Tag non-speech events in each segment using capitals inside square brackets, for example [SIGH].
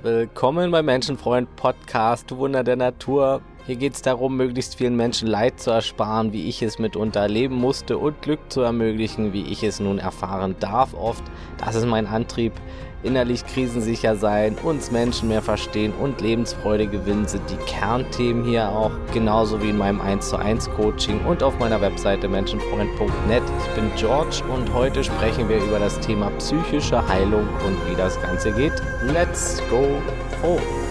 Willkommen beim Menschenfreund Podcast Wunder der Natur. Hier geht es darum, möglichst vielen Menschen Leid zu ersparen, wie ich es mitunter erleben musste und Glück zu ermöglichen, wie ich es nun erfahren darf oft. Das ist mein Antrieb innerlich krisensicher sein, uns Menschen mehr verstehen und Lebensfreude gewinnen sind die Kernthemen hier auch, genauso wie in meinem 1 zu 1 Coaching und auf meiner Webseite menschenfreund.net. Ich bin George und heute sprechen wir über das Thema psychische Heilung und wie das Ganze geht. Let's go home!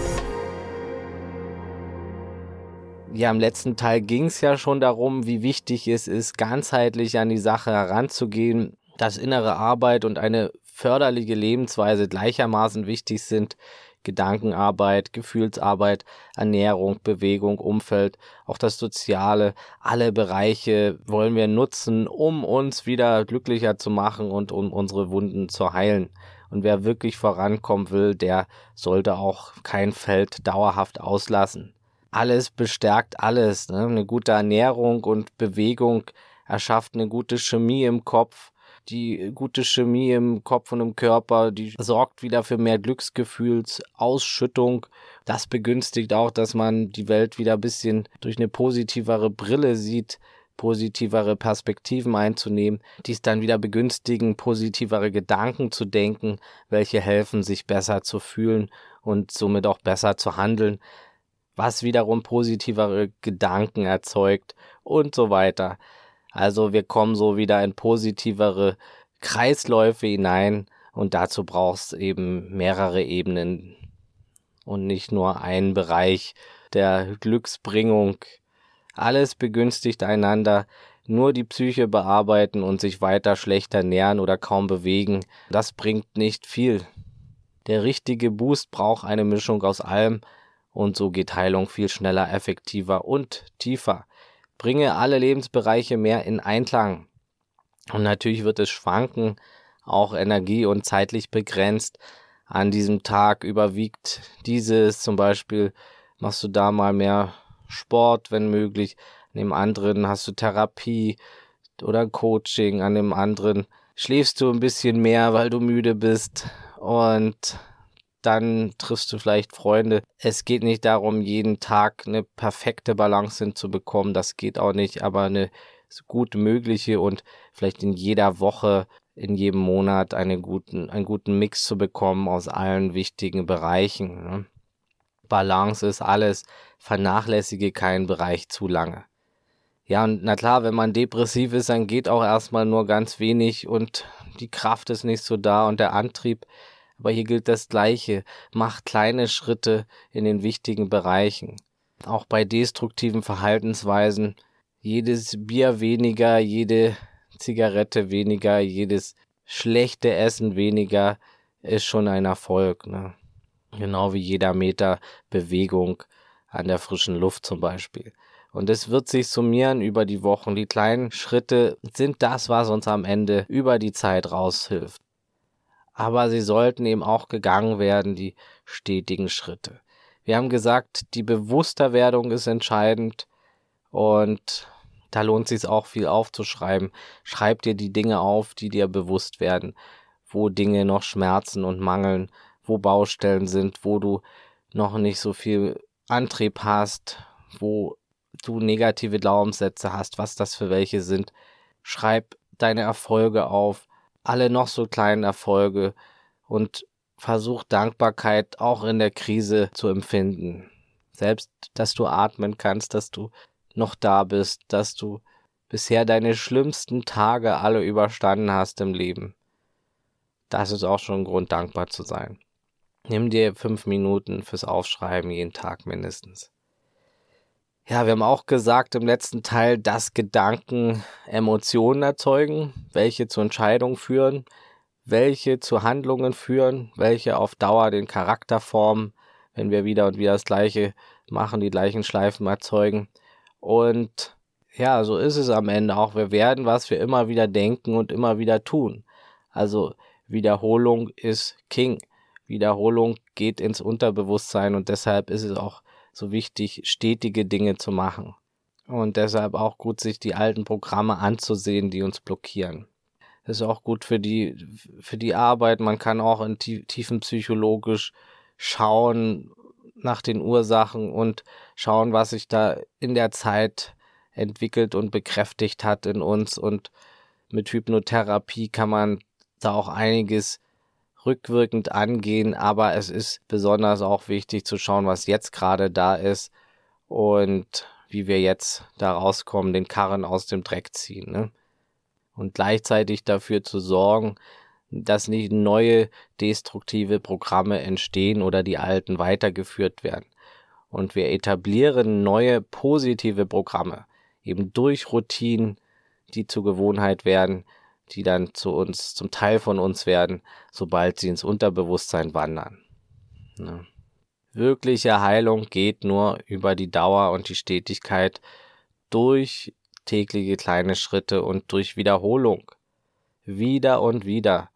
Ja, im letzten Teil ging es ja schon darum, wie wichtig es ist, ganzheitlich an die Sache heranzugehen, dass innere Arbeit und eine förderliche Lebensweise gleichermaßen wichtig sind. Gedankenarbeit, Gefühlsarbeit, Ernährung, Bewegung, Umfeld, auch das Soziale, alle Bereiche wollen wir nutzen, um uns wieder glücklicher zu machen und um unsere Wunden zu heilen. Und wer wirklich vorankommen will, der sollte auch kein Feld dauerhaft auslassen. Alles bestärkt alles. Ne? Eine gute Ernährung und Bewegung erschafft eine gute Chemie im Kopf die gute Chemie im Kopf und im Körper, die sorgt wieder für mehr Glücksgefühlsausschüttung. Das begünstigt auch, dass man die Welt wieder ein bisschen durch eine positivere Brille sieht, positivere Perspektiven einzunehmen, dies dann wieder begünstigen, positivere Gedanken zu denken, welche helfen, sich besser zu fühlen und somit auch besser zu handeln, was wiederum positivere Gedanken erzeugt und so weiter. Also wir kommen so wieder in positivere Kreisläufe hinein und dazu brauchst eben mehrere Ebenen und nicht nur einen Bereich der Glücksbringung. Alles begünstigt einander, nur die Psyche bearbeiten und sich weiter schlechter nähren oder kaum bewegen, das bringt nicht viel. Der richtige Boost braucht eine Mischung aus allem und so geht Heilung viel schneller, effektiver und tiefer bringe alle Lebensbereiche mehr in Einklang. Und natürlich wird es schwanken, auch energie- und zeitlich begrenzt. An diesem Tag überwiegt dieses, zum Beispiel machst du da mal mehr Sport, wenn möglich. An dem anderen hast du Therapie oder Coaching. An dem anderen schläfst du ein bisschen mehr, weil du müde bist. Und dann triffst du vielleicht Freunde. Es geht nicht darum, jeden Tag eine perfekte Balance hinzubekommen. Das geht auch nicht, aber eine gut mögliche und vielleicht in jeder Woche, in jedem Monat einen guten, einen guten Mix zu bekommen aus allen wichtigen Bereichen. Ne? Balance ist alles. Vernachlässige keinen Bereich zu lange. Ja, und na klar, wenn man depressiv ist, dann geht auch erstmal nur ganz wenig und die Kraft ist nicht so da und der Antrieb aber hier gilt das Gleiche. Macht kleine Schritte in den wichtigen Bereichen. Auch bei destruktiven Verhaltensweisen. Jedes Bier weniger, jede Zigarette weniger, jedes schlechte Essen weniger ist schon ein Erfolg. Ne? Genau wie jeder Meter Bewegung an der frischen Luft zum Beispiel. Und es wird sich summieren über die Wochen. Die kleinen Schritte sind das, was uns am Ende über die Zeit raushilft aber sie sollten eben auch gegangen werden, die stetigen Schritte. Wir haben gesagt, die Bewussterwerdung ist entscheidend und da lohnt sich auch viel aufzuschreiben. Schreib dir die Dinge auf, die dir bewusst werden, wo Dinge noch schmerzen und mangeln, wo Baustellen sind, wo du noch nicht so viel Antrieb hast, wo du negative Glaubenssätze hast, was das für welche sind. Schreib deine Erfolge auf, alle noch so kleinen Erfolge und versuch Dankbarkeit auch in der Krise zu empfinden. Selbst, dass du atmen kannst, dass du noch da bist, dass du bisher deine schlimmsten Tage alle überstanden hast im Leben. Das ist auch schon ein Grund, dankbar zu sein. Nimm dir fünf Minuten fürs Aufschreiben jeden Tag mindestens. Ja, wir haben auch gesagt im letzten Teil, dass Gedanken Emotionen erzeugen, welche zu Entscheidungen führen, welche zu Handlungen führen, welche auf Dauer den Charakter formen, wenn wir wieder und wieder das Gleiche machen, die gleichen Schleifen erzeugen. Und ja, so ist es am Ende auch. Wir werden, was wir immer wieder denken und immer wieder tun. Also Wiederholung ist King. Wiederholung geht ins Unterbewusstsein und deshalb ist es auch so wichtig, stetige Dinge zu machen. Und deshalb auch gut, sich die alten Programme anzusehen, die uns blockieren. Das ist auch gut für die, für die Arbeit. Man kann auch in tiefenpsychologisch schauen nach den Ursachen und schauen, was sich da in der Zeit entwickelt und bekräftigt hat in uns. Und mit Hypnotherapie kann man da auch einiges rückwirkend angehen, aber es ist besonders auch wichtig zu schauen, was jetzt gerade da ist und wie wir jetzt da rauskommen, den Karren aus dem Dreck ziehen. Ne? Und gleichzeitig dafür zu sorgen, dass nicht neue destruktive Programme entstehen oder die alten weitergeführt werden. Und wir etablieren neue positive Programme, eben durch Routinen, die zur Gewohnheit werden, die dann zu uns, zum Teil von uns werden, sobald sie ins Unterbewusstsein wandern. Ne? Wirkliche Heilung geht nur über die Dauer und die Stetigkeit durch tägliche kleine Schritte und durch Wiederholung. Wieder und wieder.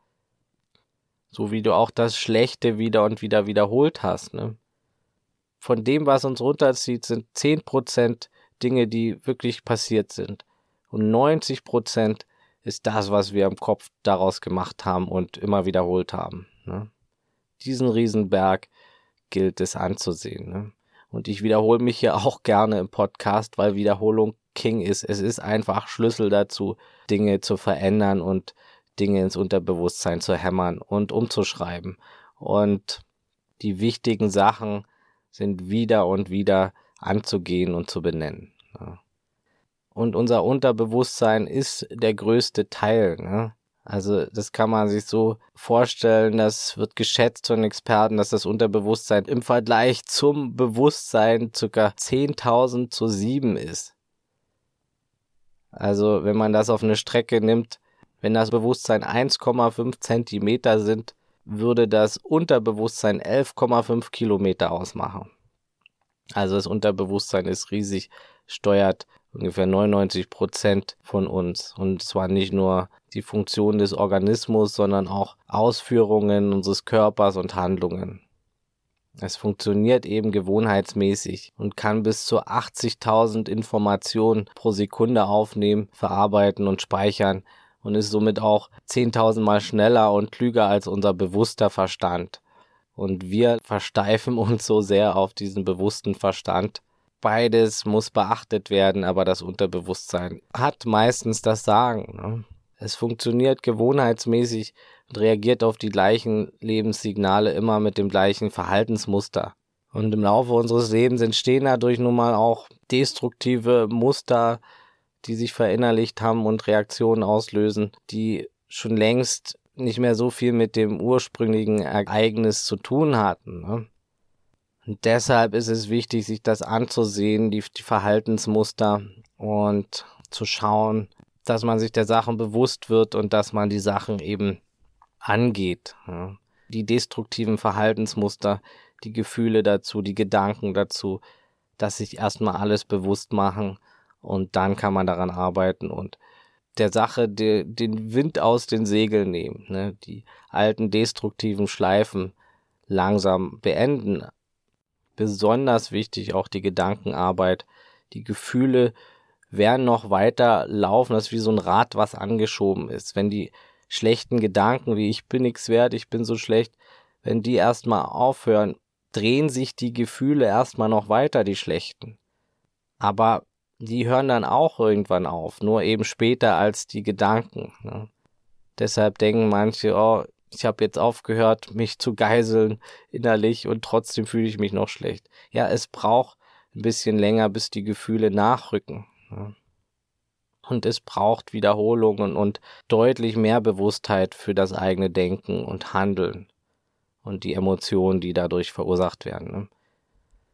So wie du auch das Schlechte wieder und wieder wiederholt hast. Ne? Von dem, was uns runterzieht, sind 10% Dinge, die wirklich passiert sind. Und 90% ist das, was wir im Kopf daraus gemacht haben und immer wiederholt haben. Ne? Diesen Riesenberg gilt es anzusehen. Ne? Und ich wiederhole mich hier [LAUGHS] auch gerne im Podcast, weil Wiederholung King ist. Es ist einfach Schlüssel dazu, Dinge zu verändern und Dinge ins Unterbewusstsein zu hämmern und umzuschreiben. Und die wichtigen Sachen sind wieder und wieder anzugehen und zu benennen. Ne? Und unser Unterbewusstsein ist der größte Teil. Ne? Also das kann man sich so vorstellen, das wird geschätzt von Experten, dass das Unterbewusstsein im Vergleich zum Bewusstsein ca. 10.000 zu 7 ist. Also wenn man das auf eine Strecke nimmt, wenn das Bewusstsein 1,5 Zentimeter sind, würde das Unterbewusstsein 11,5 Kilometer ausmachen. Also das Unterbewusstsein ist riesig, steuert ungefähr 99 Prozent von uns. Und zwar nicht nur die Funktion des Organismus, sondern auch Ausführungen unseres Körpers und Handlungen. Es funktioniert eben gewohnheitsmäßig und kann bis zu 80.000 Informationen pro Sekunde aufnehmen, verarbeiten und speichern und ist somit auch 10.000 Mal schneller und klüger als unser bewusster Verstand. Und wir versteifen [LAUGHS] uns so sehr auf diesen bewussten Verstand, beides muss beachtet werden, aber das Unterbewusstsein hat meistens das Sagen. Ne? Es funktioniert gewohnheitsmäßig und reagiert auf die gleichen Lebenssignale immer mit dem gleichen Verhaltensmuster. Und im Laufe unseres Lebens entstehen dadurch nun mal auch destruktive Muster, die sich verinnerlicht haben und Reaktionen auslösen, die schon längst nicht mehr so viel mit dem ursprünglichen Ereignis zu tun hatten. Ne? Und deshalb ist es wichtig, sich das anzusehen, die, die Verhaltensmuster und zu schauen, dass man sich der Sachen bewusst wird und dass man die Sachen eben angeht. Ja. Die destruktiven Verhaltensmuster, die Gefühle dazu, die Gedanken dazu, dass sich erstmal alles bewusst machen und dann kann man daran arbeiten und der Sache de, den Wind aus den Segeln nehmen, ne? die alten destruktiven Schleifen langsam beenden, besonders wichtig auch die Gedankenarbeit. Die Gefühle werden noch weiter laufen. Das ist wie so ein Rad, was angeschoben ist. Wenn die schlechten Gedanken, wie ich bin nichts wert, ich bin so schlecht, wenn die erstmal aufhören, drehen sich die Gefühle erstmal noch weiter, die schlechten. Aber die hören dann auch irgendwann auf, nur eben später als die Gedanken. Ne? Deshalb denken manche, oh, ich habe jetzt aufgehört, mich zu geiseln innerlich und trotzdem fühle ich mich noch schlecht. Ja, es braucht ein bisschen länger, bis die Gefühle nachrücken. Und es braucht Wiederholungen und deutlich mehr Bewusstheit für das eigene Denken und Handeln und die Emotionen, die dadurch verursacht werden. Ne?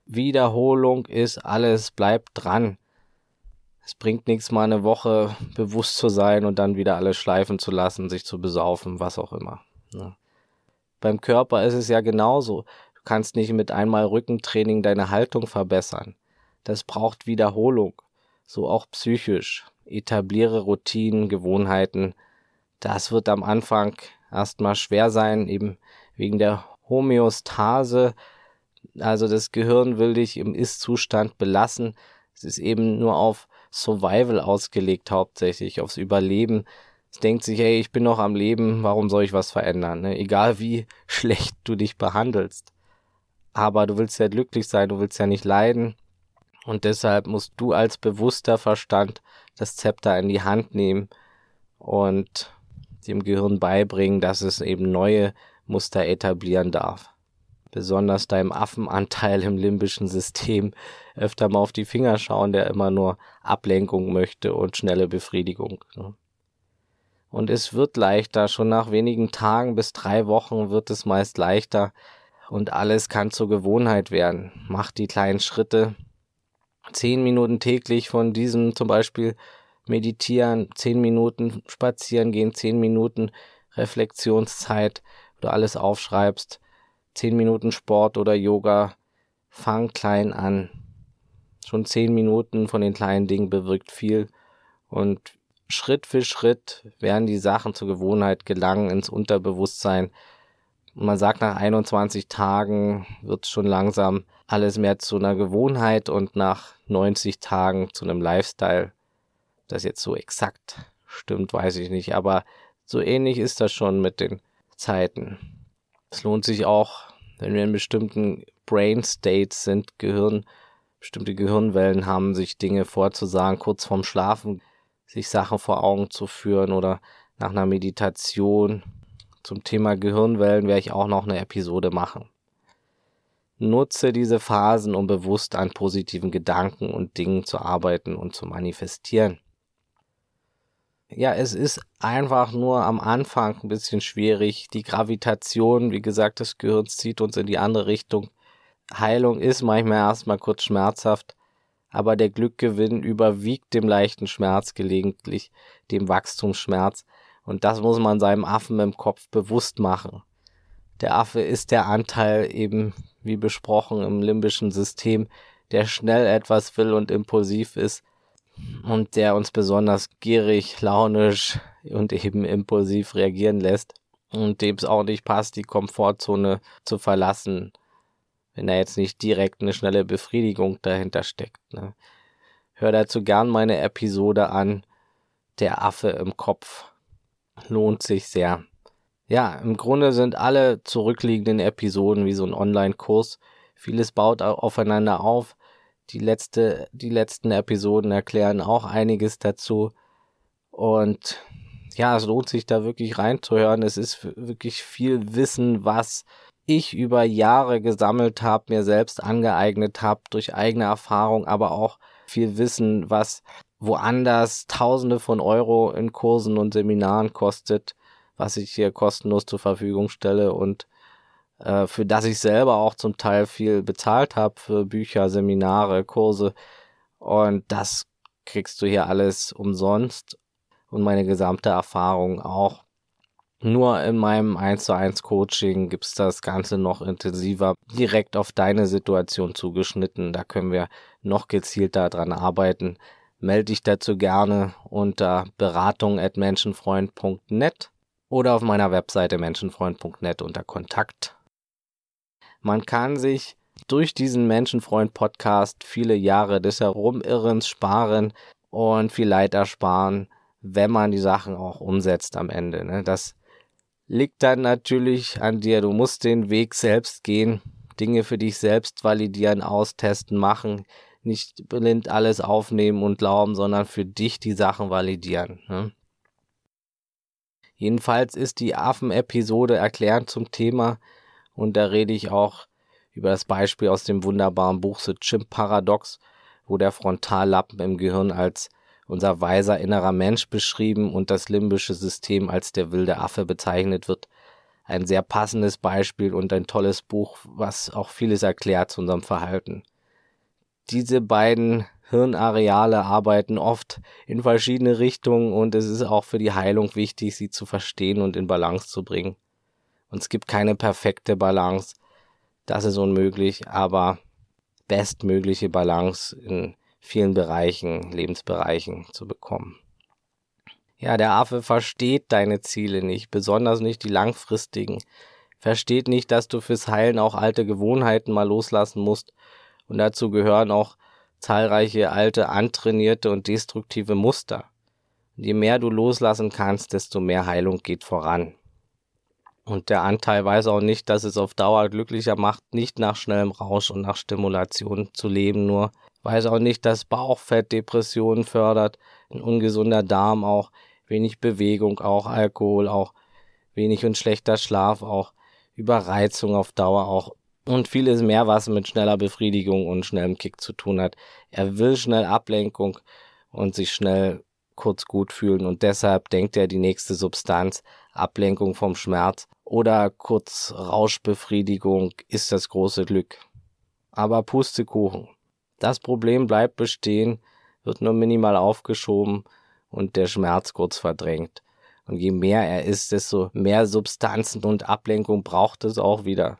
Wiederholung ist alles, bleibt dran. Es bringt nichts, mal eine Woche bewusst zu sein und dann wieder alles schleifen zu lassen, sich zu besaufen, was auch immer. Ne? Beim Körper ist es ja genauso. Du kannst nicht mit einmal Rückentraining deine Haltung verbessern. Das braucht Wiederholung. So auch psychisch. Etabliere Routinen, Gewohnheiten. Das wird am Anfang erstmal schwer sein, eben wegen der Homöostase. Also das Gehirn will dich im Ist-Zustand belassen. Es ist eben nur auf Survival ausgelegt, hauptsächlich aufs Überleben. Es denkt sich, hey, ich bin noch am Leben, warum soll ich was verändern? Ne? Egal wie [LAUGHS] schlecht du dich behandelst. aber du willst ja glücklich sein, du willst ja nicht leiden. Und deshalb musst du als bewusster Verstand das Zepter in die Hand nehmen und dem Gehirn beibringen, dass es eben neue Muster etablieren darf. Besonders deinem Affenanteil im limbischen System öfter mal auf die Finger schauen, der immer nur Ablenkung möchte und schnelle Befriedigung. Ne? Und es wird leichter, schon nach wenigen Tagen bis drei Wochen wird es meist leichter. Und alles kann zur Gewohnheit werden. Mach die kleinen Schritte, zehn Minuten täglich von diesem zum Beispiel meditieren, zehn Minuten spazieren gehen, zehn Minuten Reflexionszeit, wo du alles aufschreibst, zehn Minuten Sport oder Yoga, fang klein an. Schon zehn Minuten von den kleinen Dingen bewirkt viel. Und Schritt für Schritt werden die Sachen zur Gewohnheit gelangen ins Unterbewusstsein. man sagt, nach 21 Tagen wird schon langsam alles mehr zu einer Gewohnheit und nach 90 Tagen zu einem Lifestyle. Das jetzt so exakt stimmt, weiß ich nicht, aber so ähnlich ist das schon mit den Zeiten. Es lohnt sich auch, wenn wir in bestimmten Brain States sind, Gehirn, bestimmte Gehirnwellen haben, sich Dinge vorzusagen, kurz vorm Schlafen, sich Sachen vor Augen zu führen oder nach einer Meditation. Zum Thema Gehirnwellen werde ich auch noch eine Episode machen. Nutze diese Phasen, um bewusst an positiven Gedanken und Dingen zu arbeiten und zu manifestieren. Ja, es ist einfach nur am Anfang ein bisschen schwierig. Die Gravitation, wie gesagt, des Gehirns zieht uns in die andere Richtung. Heilung ist manchmal erstmal kurz schmerzhaft, aber der Glückgewinn überwiegt dem leichten Schmerz gelegentlich, dem Wachstumsschmerz. Und das muss man seinem Affen im Kopf bewusst machen. Der Affe ist der Anteil eben wie besprochen im limbischen System, der schnell etwas will und impulsiv ist und der uns besonders gierig, launisch und eben impulsiv reagieren lässt und dem es auch nicht passt, die Komfortzone zu verlassen, wenn da jetzt nicht direkt eine schnelle Befriedigung dahinter steckt. Ne? Hör dazu gern meine Episode an, der Affe im Kopf. Lohnt sich sehr. Ja, im Grunde sind alle zurückliegenden Episoden wie so ein Online-Kurs. Vieles baut aufeinander auf. Die letzte, die letzten Episoden erklären auch einiges dazu. Und ja, es lohnt sich da wirklich reinzuhören. Es ist wirklich viel Wissen, was ich über Jahre gesammelt habe, mir selbst angeeignet habe durch eigene Erfahrung, aber auch viel Wissen, was woanders Tausende von Euro in Kursen und Seminaren kostet was ich hier kostenlos zur Verfügung stelle und äh, für das ich selber auch zum Teil viel bezahlt habe für Bücher, Seminare, Kurse. Und das kriegst du hier alles umsonst und meine gesamte Erfahrung auch. Nur in meinem 1 zu 1 Coaching gibt's das Ganze noch intensiver, direkt auf deine Situation zugeschnitten. Da können wir noch gezielter dran arbeiten. Melde dich dazu gerne unter beratung at menschenfreund.net oder auf meiner Webseite menschenfreund.net unter Kontakt. Man kann sich durch diesen Menschenfreund-Podcast viele Jahre des Herumirrens sparen und viel Leid ersparen, wenn man die Sachen auch umsetzt am Ende. Ne? Das liegt dann natürlich an dir. Du musst den Weg selbst gehen, Dinge für dich selbst validieren, austesten, machen, nicht blind alles aufnehmen und glauben, sondern für dich die Sachen validieren. Ne? Jedenfalls ist die Affen-Episode erklärend zum Thema und da rede ich auch über das Beispiel aus dem wunderbaren Buch The Chimp Paradox, wo der Frontallappen im Gehirn als unser weiser innerer Mensch beschrieben und das limbische System als der wilde Affe bezeichnet wird. Ein sehr passendes Beispiel und ein tolles Buch, was auch vieles erklärt zu unserem Verhalten. Diese beiden Hirnareale arbeiten oft in verschiedene Richtungen und es ist auch für die Heilung wichtig, sie zu verstehen und in Balance zu bringen. Und es gibt keine perfekte Balance. Das ist unmöglich, aber bestmögliche Balance in vielen Bereichen, Lebensbereichen zu bekommen. Ja, der Affe versteht deine Ziele nicht, besonders nicht die langfristigen. Versteht nicht, dass du fürs Heilen auch alte Gewohnheiten mal loslassen musst. Und dazu gehören auch zahlreiche alte, antrainierte und destruktive Muster. Und je mehr du loslassen kannst, desto mehr Heilung geht voran. Und der Anteil weiß auch nicht, dass es auf Dauer glücklicher macht, nicht nach schnellem Rausch und nach Stimulation zu leben, nur weiß auch nicht, dass Bauchfett Depressionen fördert, ein ungesunder Darm auch, wenig Bewegung auch, Alkohol auch, wenig und schlechter Schlaf auch, Überreizung auf Dauer auch und vieles mehr, was mit schneller Befriedigung und schnellem Kick zu tun hat. Er will schnell Ablenkung und sich schnell kurz gut fühlen und deshalb denkt er die nächste Substanz, Ablenkung vom Schmerz oder kurz Rauschbefriedigung ist das große Glück. Aber Pustekuchen. Das Problem bleibt bestehen, wird nur minimal aufgeschoben und der Schmerz kurz verdrängt. Und je mehr er ist, desto mehr Substanzen und Ablenkung braucht es auch wieder.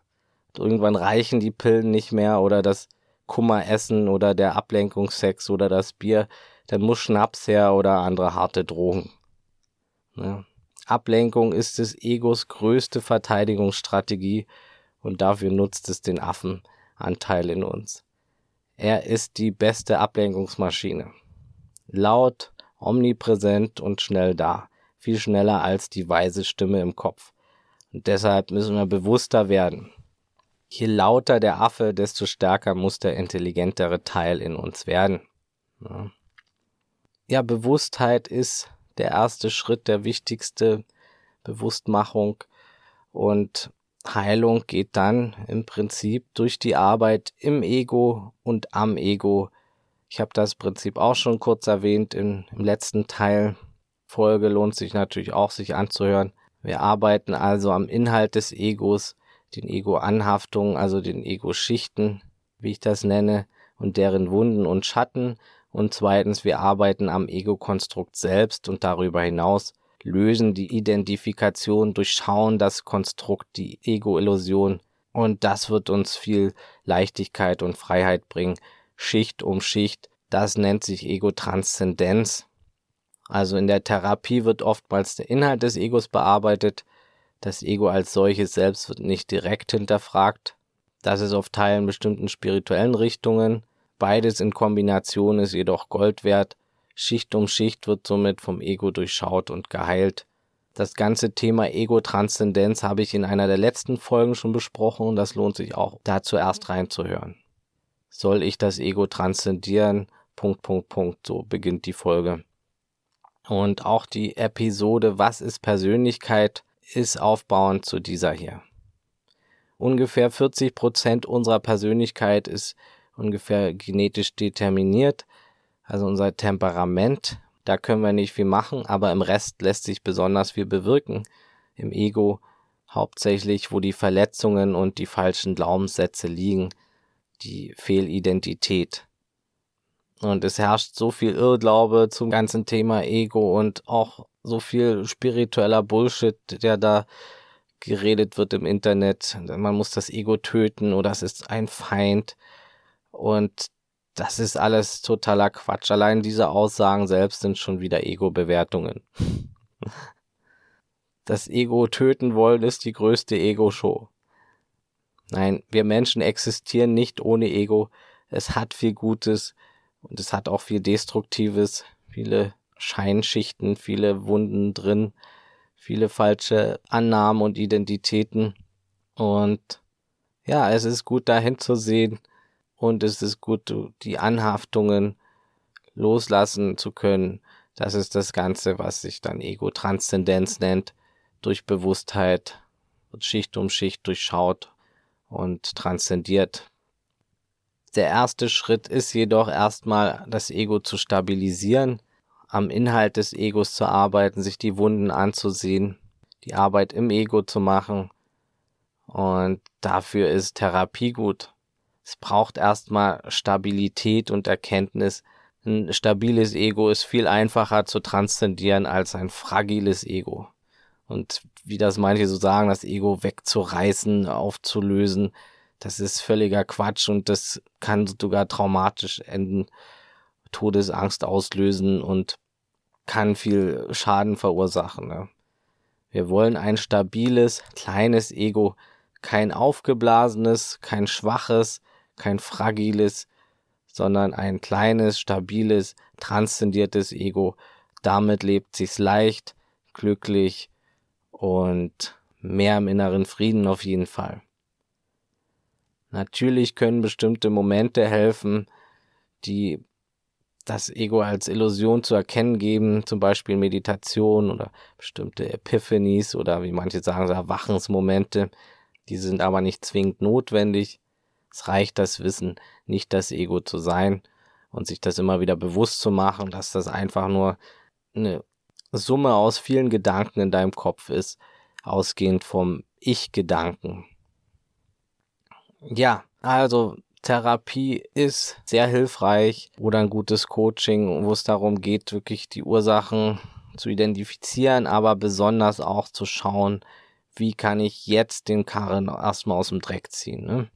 Und irgendwann reichen die Pillen nicht mehr oder das Kummeressen oder der Ablenkungssex oder das Bier, dann muss Schnaps her oder andere harte Drogen. Ja. Ablenkung ist des Egos größte Verteidigungsstrategie und dafür nutzt es den Affenanteil in uns. Er ist die beste Ablenkungsmaschine. Laut, omnipräsent und schnell da. Viel schneller als die weise Stimme im Kopf. Und deshalb müssen wir bewusster werden. Je lauter der Affe, desto stärker muss der intelligentere Teil in uns werden. Ja, ja Bewusstheit ist der erste Schritt, der wichtigste Bewusstmachung und Heilung geht dann im Prinzip durch die Arbeit im Ego und am Ego. Ich habe das Prinzip auch schon kurz erwähnt in, im letzten Teil. Folge lohnt sich natürlich auch, sich anzuhören. Wir arbeiten also am Inhalt des Egos, den Ego-Anhaftungen, also den Ego-Schichten, wie ich das nenne, und deren Wunden und Schatten und zweitens, wir arbeiten am Ego-Konstrukt selbst und darüber hinaus lösen die Identifikation, durchschauen das Konstrukt, die Ego-Illusion und das wird uns viel Leichtigkeit und Freiheit bringen, Schicht um Schicht. Das nennt sich Ego-Transzendenz. Also in der Therapie wird oftmals der Inhalt des Egos bearbeitet. Das Ego als solches selbst wird nicht direkt hinterfragt. Das ist auf Teilen bestimmten spirituellen Richtungen. Beides in Kombination ist jedoch Gold wert. Schicht um Schicht wird somit vom Ego durchschaut und geheilt. Das ganze Thema Ego-Transzendenz habe ich in einer der letzten Folgen schon besprochen und das lohnt sich auch, da zuerst reinzuhören. Soll ich das Ego transzendieren? Punkt, Punkt, Punkt. So beginnt die Folge. Und auch die Episode Was ist Persönlichkeit ist aufbauend zu dieser hier. Ungefähr 40 Prozent unserer Persönlichkeit ist ungefähr genetisch determiniert, also unser Temperament. Da können wir nicht viel machen, aber im Rest lässt sich besonders viel bewirken. Im Ego hauptsächlich, wo die Verletzungen und die falschen Glaubenssätze liegen, die Fehlidentität. Und es herrscht so viel Irrglaube zum ganzen Thema Ego und auch so viel spiritueller Bullshit, der da geredet wird im Internet. Man muss das Ego töten oder es ist ein Feind. Und das ist alles totaler Quatsch. Allein diese Aussagen selbst sind schon wieder Ego-Bewertungen. [LAUGHS] Das Ego töten wollen ist die größte Ego-Show. Nein, wir Menschen existieren nicht ohne Ego. Es hat viel Gutes und es hat auch viel Destruktives, viele Scheinschichten, viele Wunden drin, viele falsche Annahmen und Identitäten. Und ja, es ist gut dahin zu sehen, und es ist gut, die Anhaftungen loslassen zu können. Das ist das Ganze, was sich dann Ego-Transzendenz nennt, durch Bewusstheit, wird Schicht um Schicht durchschaut und transzendiert. Der erste Schritt ist jedoch erstmal das Ego zu stabilisieren, am Inhalt des Egos zu arbeiten, sich die Wunden anzusehen, die Arbeit im Ego zu machen. Und dafür ist Therapie gut. Es braucht erstmal Stabilität und Erkenntnis. Ein stabiles Ego ist viel einfacher zu transzendieren als ein fragiles Ego. Und wie das manche so sagen, das Ego wegzureißen, aufzulösen, das ist völliger Quatsch und das kann sogar traumatisch enden, Todesangst auslösen und kann viel Schaden verursachen. Ne? Wir wollen ein stabiles, kleines Ego, kein aufgeblasenes, kein schwaches, kein fragiles, sondern ein kleines, stabiles, transzendiertes Ego. Damit lebt sich's leicht, glücklich und mehr im inneren Frieden auf jeden Fall. Natürlich können bestimmte Momente helfen, die das Ego als Illusion zu erkennen geben, zum Beispiel Meditation oder bestimmte Epiphanies oder wie manche sagen, Erwachensmomente. Die sind aber nicht zwingend notwendig. Es reicht das Wissen, nicht das Ego zu sein und sich das immer wieder bewusst zu machen, dass das einfach nur eine Summe aus vielen Gedanken in deinem Kopf ist, ausgehend vom Ich-Gedanken. Ja, also Therapie ist sehr hilfreich oder ein gutes Coaching, wo es darum geht, wirklich die Ursachen zu identifizieren, aber besonders auch zu schauen, wie kann ich jetzt den Karren erstmal aus dem Dreck ziehen, ne?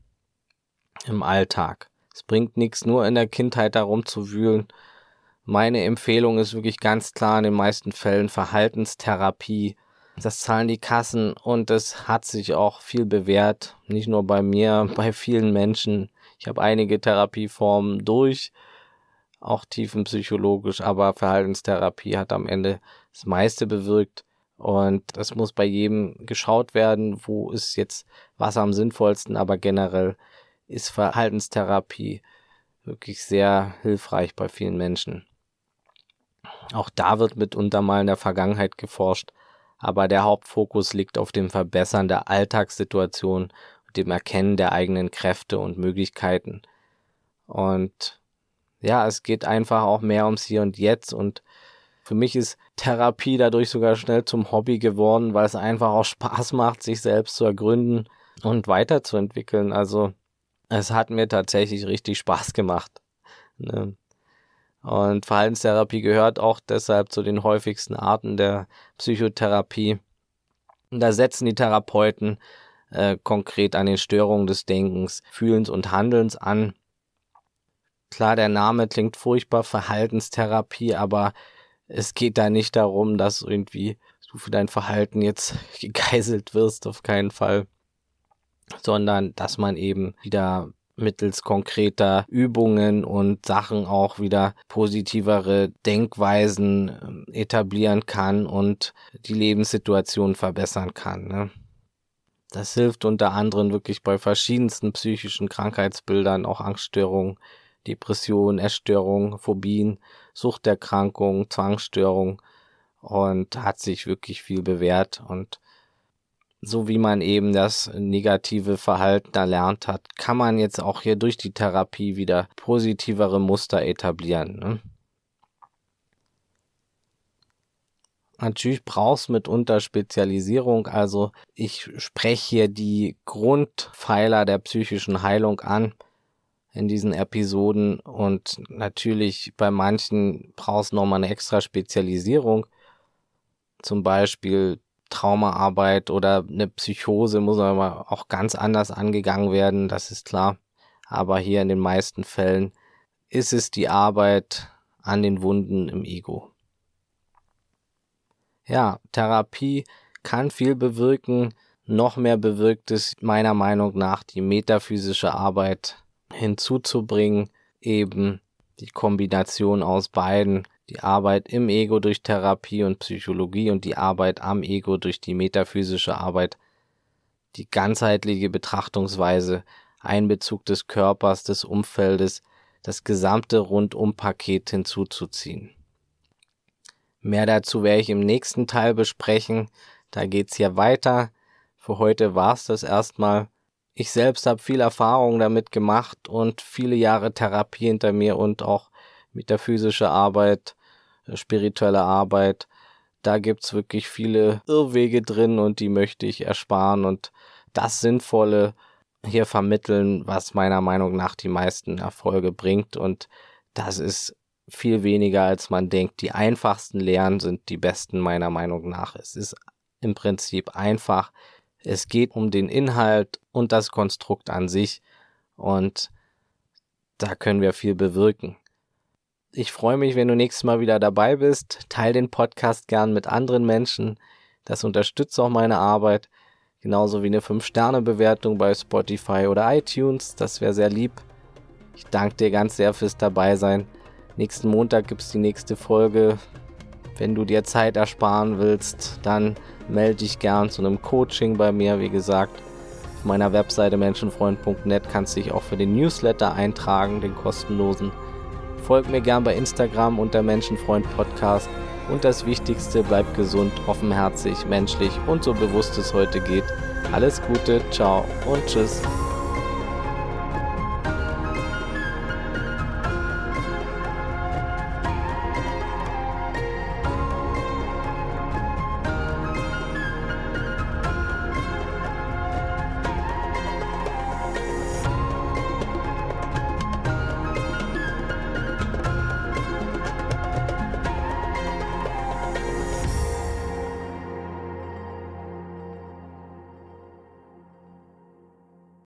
Im Alltag. Es bringt nichts, nur in der Kindheit darum zu wühlen. Meine Empfehlung ist wirklich ganz klar in den meisten Fällen Verhaltenstherapie das zahlen die Kassen und es hat sich auch viel bewährt. Nicht nur bei mir, [LAUGHS] bei vielen Menschen. Ich habe einige Therapieformen durch, auch tiefenpsychologisch, aber Verhaltenstherapie hat am Ende das meiste bewirkt. Und es muss bei jedem geschaut werden, wo ist jetzt was am sinnvollsten, aber generell ist Verhaltenstherapie wirklich sehr hilfreich bei vielen Menschen. Auch da wird mitunter mal in der Vergangenheit geforscht, aber der Hauptfokus liegt auf dem Verbessern der Alltagssituation und dem Erkennen der eigenen Kräfte und Möglichkeiten. Und ja, es geht einfach auch mehr ums Hier und Jetzt und für mich ist Therapie dadurch sogar schnell zum Hobby geworden, weil es einfach auch Spaß macht, sich selbst zu ergründen und weiterzuentwickeln. Also es hat mir tatsächlich richtig Spaß gemacht. Ne? Und Verhaltenstherapie gehört auch deshalb zu den häufigsten Arten der Psychotherapie. Und da setzen die Therapeuten äh, konkret an den Störungen des Denkens, Fühlens und Handelns an. Klar, der Name klingt furchtbar, Verhaltenstherapie, aber es geht da nicht darum, dass irgendwie du für dein Verhalten jetzt [LAUGHS] gegeißelt wirst, auf keinen Fall, sondern dass man eben wieder mittels konkreter Übungen und Sachen auch wieder positivere Denkweisen ähm, etablieren kann und die Lebenssituation verbessern kann. Ne? Das hilft unter anderem wirklich bei verschiedensten psychischen Krankheitsbildern, auch Angststörungen, Depressionen, Essstörungen, Phobien, Suchterkrankungen, Zwangsstörungen und hat sich wirklich viel bewährt und so wie man eben das negative Verhalten erlernt hat, kann man jetzt auch hier durch die Therapie wieder positivere Muster etablieren. Ne? Natürlich brauchst mitunter Spezialisierung, also ich spreche hier die Grundpfeiler der psychischen Heilung an in diesen Episoden und natürlich bei manchen brauchst du nochmal eine extra Spezialisierung. Zum Beispiel Traumaarbeit oder eine Psychose muss aber auch ganz anders angegangen werden, das ist klar. Aber hier in den meisten Fällen ist es die Arbeit an den Wunden im Ego. Ja, Therapie kann viel bewirken. Noch mehr bewirkt es meiner Meinung nach die metaphysische Arbeit hinzuzubringen, eben die Kombination aus beiden die Arbeit im Ego durch Therapie und Psychologie und die Arbeit am Ego durch die metaphysische Arbeit, die ganzheitliche Betrachtungsweise, Einbezug des Körpers, des Umfeldes, das gesamte Rundumpaket hinzuzuziehen. Mehr dazu werde ich im nächsten Teil besprechen. Da geht's hier weiter. Für heute war's das erstmal. Ich selbst habe viel Erfahrung damit gemacht und viele Jahre Therapie hinter mir und auch metaphysische Arbeit spirituelle Arbeit. Da gibt's wirklich viele Irrwege drin und die möchte ich ersparen und das Sinnvolle hier vermitteln, was meiner Meinung nach die meisten Erfolge bringt und das ist viel weniger als man denkt. Die einfachsten Lehren sind die besten meiner Meinung nach. Es ist im Prinzip einfach. Es geht um den Inhalt und das Konstrukt an sich und da können wir viel bewirken. Ich freue mich, wenn du nächstes Mal wieder dabei bist. Teil den Podcast gern mit anderen Menschen. Das unterstützt auch meine Arbeit. Genauso wie eine 5-Sterne-Bewertung bei Spotify oder iTunes. Das wäre sehr lieb. Ich danke dir ganz sehr fürs Dabeisein. Nächsten Montag gibt es die nächste Folge. Wenn du dir Zeit ersparen willst, dann melde dich gern zu einem Coaching bei mir. Wie gesagt, auf meiner Webseite menschenfreund.net kannst du dich auch für den Newsletter eintragen, den kostenlosen. Folg mir gern bei Instagram unter Menschenfreund Podcast. Und das Wichtigste, bleib gesund, offenherzig, menschlich und so bewusst es heute geht. Alles Gute, ciao und tschüss.